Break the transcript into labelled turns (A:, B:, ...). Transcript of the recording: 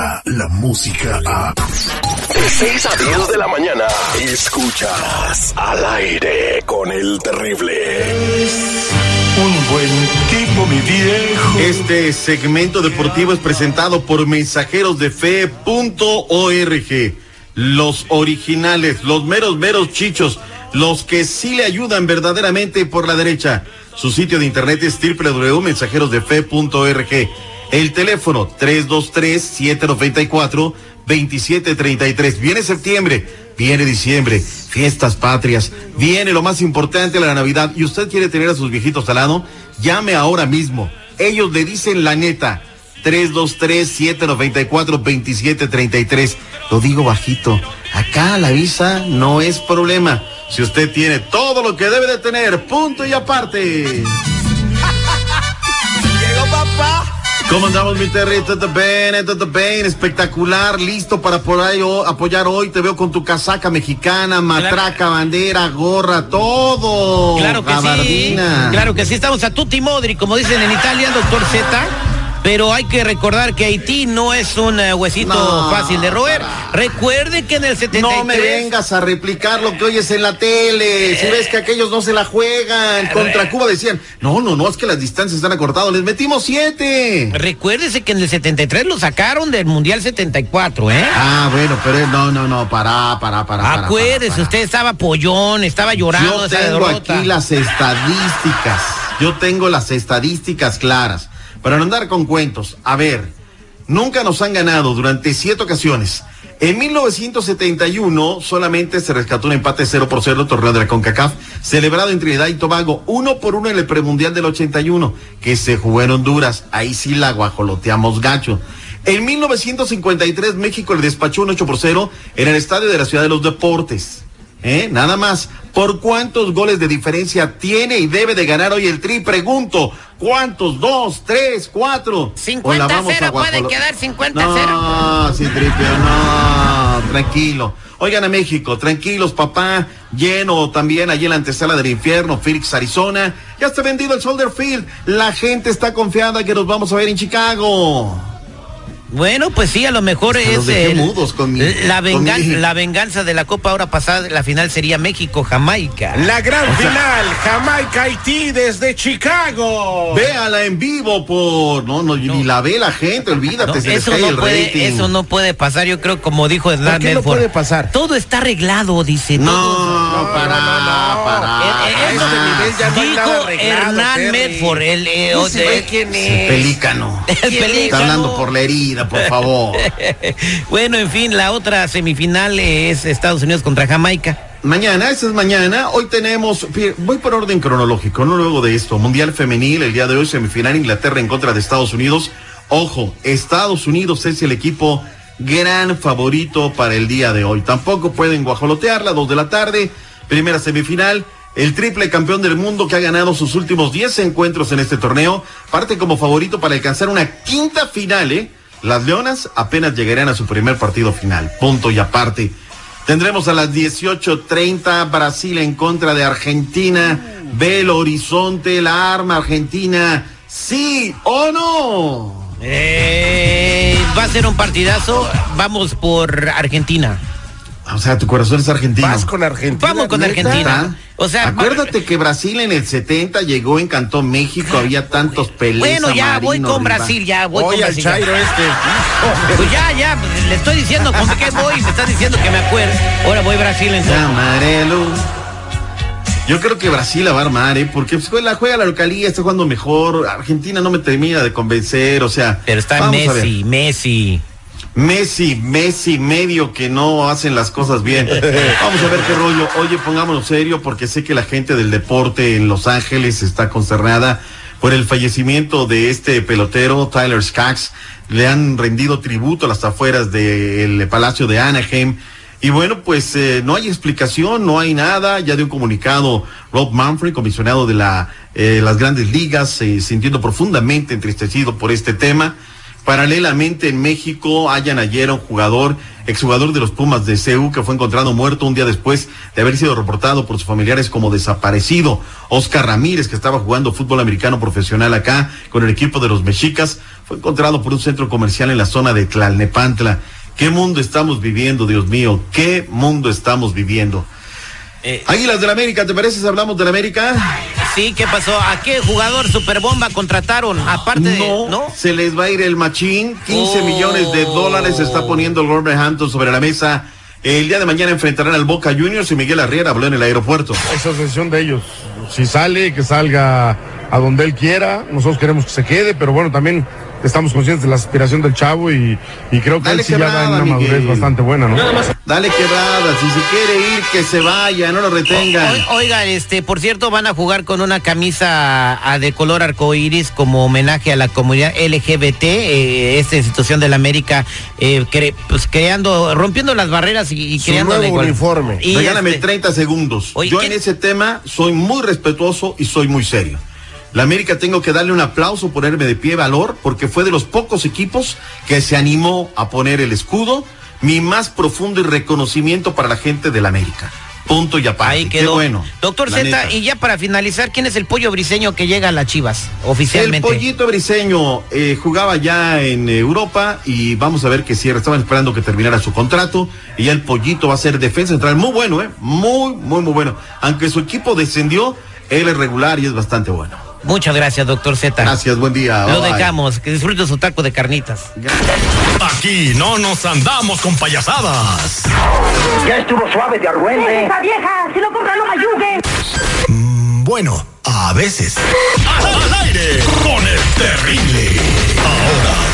A: llega la música a... De 6 a 10 de la mañana, escuchas al aire con el terrible.
B: Un buen tipo, mi viejo.
C: Este segmento deportivo es presentado por mensajeros de fe.org. Los originales, los meros, meros chichos, los que sí le ayudan verdaderamente por la derecha. Su sitio de internet es www.mensajerosdefe.org. El teléfono 323-794-2733. Viene septiembre, viene diciembre, fiestas patrias, viene lo más importante, la Navidad. ¿Y usted quiere tener a sus viejitos al lado? Llame ahora mismo. Ellos le dicen la neta. 323-794-2733. Lo digo bajito. Acá la visa no es problema. Si usted tiene todo lo que debe de tener, punto y aparte.
D: Llegó papá.
C: ¿Cómo andamos, mi Terry? Todo bien, todo bien, espectacular, listo para por ahí, apoyar hoy. Te veo con tu casaca mexicana, matraca, bandera, gorra, todo.
E: Claro que
C: Gabardina.
E: sí. Claro que sí. Estamos a tutti modri, como dicen en Italia, doctor Z. Pero hay que recordar que Haití no es un eh, huesito
C: No,
E: fácil de roer. Recuerde que en el 73...
C: No me vengas a replicar lo que oyes en la tele. Si ves que aquellos no se la juegan. Contra Cuba decían, no, no, no, es que las distancias están acortadas. Les metimos siete.
E: Recuérdese que en el 73 lo sacaron del Mundial 74, ¿eh?
C: Ah, bueno, pero no, no, no, para, para, para.
E: Acuérdese,
C: para, para.
E: usted estaba pollón, estaba llorando
C: Yo
E: esa
C: tengo
E: derrota.
C: aquí las estadísticas. Yo tengo las estadísticas claras. Para no andar con cuentos. A ver, nunca nos han ganado durante siete ocasiones. En 1971 solamente se rescató un empate 0 por 0 torneo de la CONCACAF, celebrado en Trinidad y Tobago, uno por uno en el premundial del 81, que se jugó en Honduras. Ahí sí la guajoloteamos gacho. En 1953 México le despachó un 8 por 0 en el estadio de la Ciudad de los Deportes. ¿Eh? Nada más. ¿Por cuántos goles de diferencia tiene y debe de ganar hoy el Tri? Pregunto. ¿Cuántos? ¿Dos, tres, cuatro? ¿O la vamos a
E: 50-0 puede
C: guajolo-
E: quedar 50-0.
C: No, sí, Tripio, no. Tranquilo. Oigan a México, tranquilos, papá. Lleno también allí en la antesala del infierno, Phoenix, Arizona. Ya está vendido el Soldier Field. La gente está confiada que nos vamos a ver en Chicago.
E: Bueno, pues sí, a lo mejor
C: Hasta
E: es
C: los dejé
E: el-
C: mudos con mi-
E: la, vengan-
C: con mi-
E: la venganza de la Copa ahora pasada, la final sería México-Jamaica.
D: La gran final, Jamaica-Haití desde Chicago.
C: Véala en vivo por. No, no, ni la ve la gente, olvídate,
E: No,
C: se les
E: eso, no
C: el
E: puede,
C: rating.
E: eso no puede pasar, yo creo, como dijo Hernán
D: qué no puede pasar?
E: Todo está arreglado, dice.
C: No,
E: todo-
C: para,
D: no, no.
C: para.
E: Eh, eh, eso
D: ya
E: dijo
D: arreglado,
E: Hernán. Medford, el, eh, de-
D: quién
C: El
D: es?
C: pelícano.
E: el
C: Está
E: pelícano.
C: hablando por la herida, por favor.
E: bueno, en fin, la otra semifinal es Estados Unidos contra Jamaica.
C: Mañana, esa es mañana. Hoy tenemos, voy por orden cronológico, no luego de esto. Mundial Femenil, el día de hoy, semifinal Inglaterra en contra de Estados Unidos. Ojo, Estados Unidos es el equipo gran favorito para el día de hoy. Tampoco pueden guajolotearla, dos de la tarde, primera semifinal. El triple campeón del mundo que ha ganado sus últimos 10 encuentros en este torneo, parte como favorito para alcanzar una quinta final, ¿eh? Las Leonas apenas llegarán a su primer partido final. Punto y aparte. Tendremos a las 18:30 Brasil en contra de Argentina. Ve el horizonte, la arma Argentina. ¿Sí o no?
E: Eh, va a ser un partidazo. Vamos por Argentina.
C: O sea, tu corazón es argentino.
D: Vas con Argentina.
E: Vamos con
D: ¿neta?
E: Argentina. O sea,
C: acuérdate que Brasil en el 70 llegó, encantó México, había tantos peleas.
E: Bueno, ya voy con Brasil, ya voy
D: Oye,
E: con
D: al
E: Brasil.
D: Chairo este.
E: Pues ya, ya, le estoy diciendo con qué voy, me estás diciendo que me acuerde. Ahora voy Brasil entonces.
C: Amarelo. Yo creo que Brasil la va a armar, ¿eh? Porque pues, juega, juega la localía, está jugando mejor. Argentina no me termina de convencer, o sea.
E: Pero está. Messi, Messi.
C: Messi, Messi, medio que no hacen las cosas bien. Vamos a ver qué rollo. Oye, pongámonos serio porque sé que la gente del deporte en Los Ángeles está consternada por el fallecimiento de este pelotero, Tyler Skaggs. Le han rendido tributo a las afueras del Palacio de Anaheim. Y bueno, pues eh, no hay explicación, no hay nada. Ya dio un comunicado Rob Manfred, comisionado de la, eh, las grandes ligas, eh, sintiendo profundamente entristecido por este tema. Paralelamente en México hayan ayer a un jugador, exjugador de los Pumas de CEU, que fue encontrado muerto un día después de haber sido reportado por sus familiares como desaparecido. Oscar Ramírez, que estaba jugando fútbol americano profesional acá con el equipo de los Mexicas, fue encontrado por un centro comercial en la zona de Tlalnepantla. ¿Qué mundo estamos viviendo, Dios mío? ¿Qué mundo estamos viviendo?
E: Eh,
C: Águilas del América, ¿te pareces? Hablamos del América.
E: Sí, ¿qué pasó? ¿A qué jugador superbomba contrataron? Aparte de.
C: No,
E: ¿No?
C: se les va a ir el machín. 15
E: Oh.
C: millones de dólares está poniendo el Wolverhampton sobre la mesa. El día de mañana enfrentarán al Boca Juniors y Miguel Arriera habló en el aeropuerto.
F: Esa es decisión de ellos. Si sale, que salga a donde él quiera. Nosotros queremos que se quede, pero bueno, también estamos conscientes de la aspiración del chavo y, y creo que
C: Dale
F: él sí ya va en
C: quebrada,
F: una
C: Miguel.
F: madurez bastante buena, ¿no?
C: Dale quebrada, si se quiere ir, que se vaya, no lo retengan.
E: O- Oiga, este, por cierto, van a jugar con una camisa ah, de color arcoíris como homenaje a la comunidad LGBT, eh, esta institución de la América, eh, cre- pues creando, rompiendo las barreras y, y
D: Su
E: creando
D: nuevo uniforme.
E: Y,
C: Regálame
E: este,
C: 30 segundos.
E: Oye,
C: Yo
E: ¿quién-
C: en ese tema soy muy respetuoso y soy muy serio. La América tengo que darle un aplauso, ponerme de pie valor, porque fue de los pocos equipos que se animó a poner el escudo. Mi más profundo y reconocimiento para la gente de la América. Punto y aparte.
E: Ahí
C: Qué
E: quedó.
C: bueno.
E: Doctor Z,
C: neta.
E: y ya para finalizar, ¿quién es el pollo briseño que llega a las Chivas
C: El
E: oficialmente?
C: pollito briseño eh, jugaba ya en Europa y vamos a ver que cierra. Estaban esperando que terminara su contrato y ya el pollito va a ser defensa central. Muy bueno, ¿eh? Muy, muy, muy bueno. Aunque su equipo descendió, él es regular y es bastante bueno.
E: Muchas gracias, doctor Z.
C: Gracias, buen día.
E: Lo
C: Bye.
E: dejamos, que disfrute su taco de carnitas.
A: Aquí no nos andamos con payasadas.
G: Ya estuvo suave de argüente.
H: ¡Esa vieja! ¡Si no compra, no me ayude!
A: Mm, Bueno, a veces. Al aire con el terrible. Ahora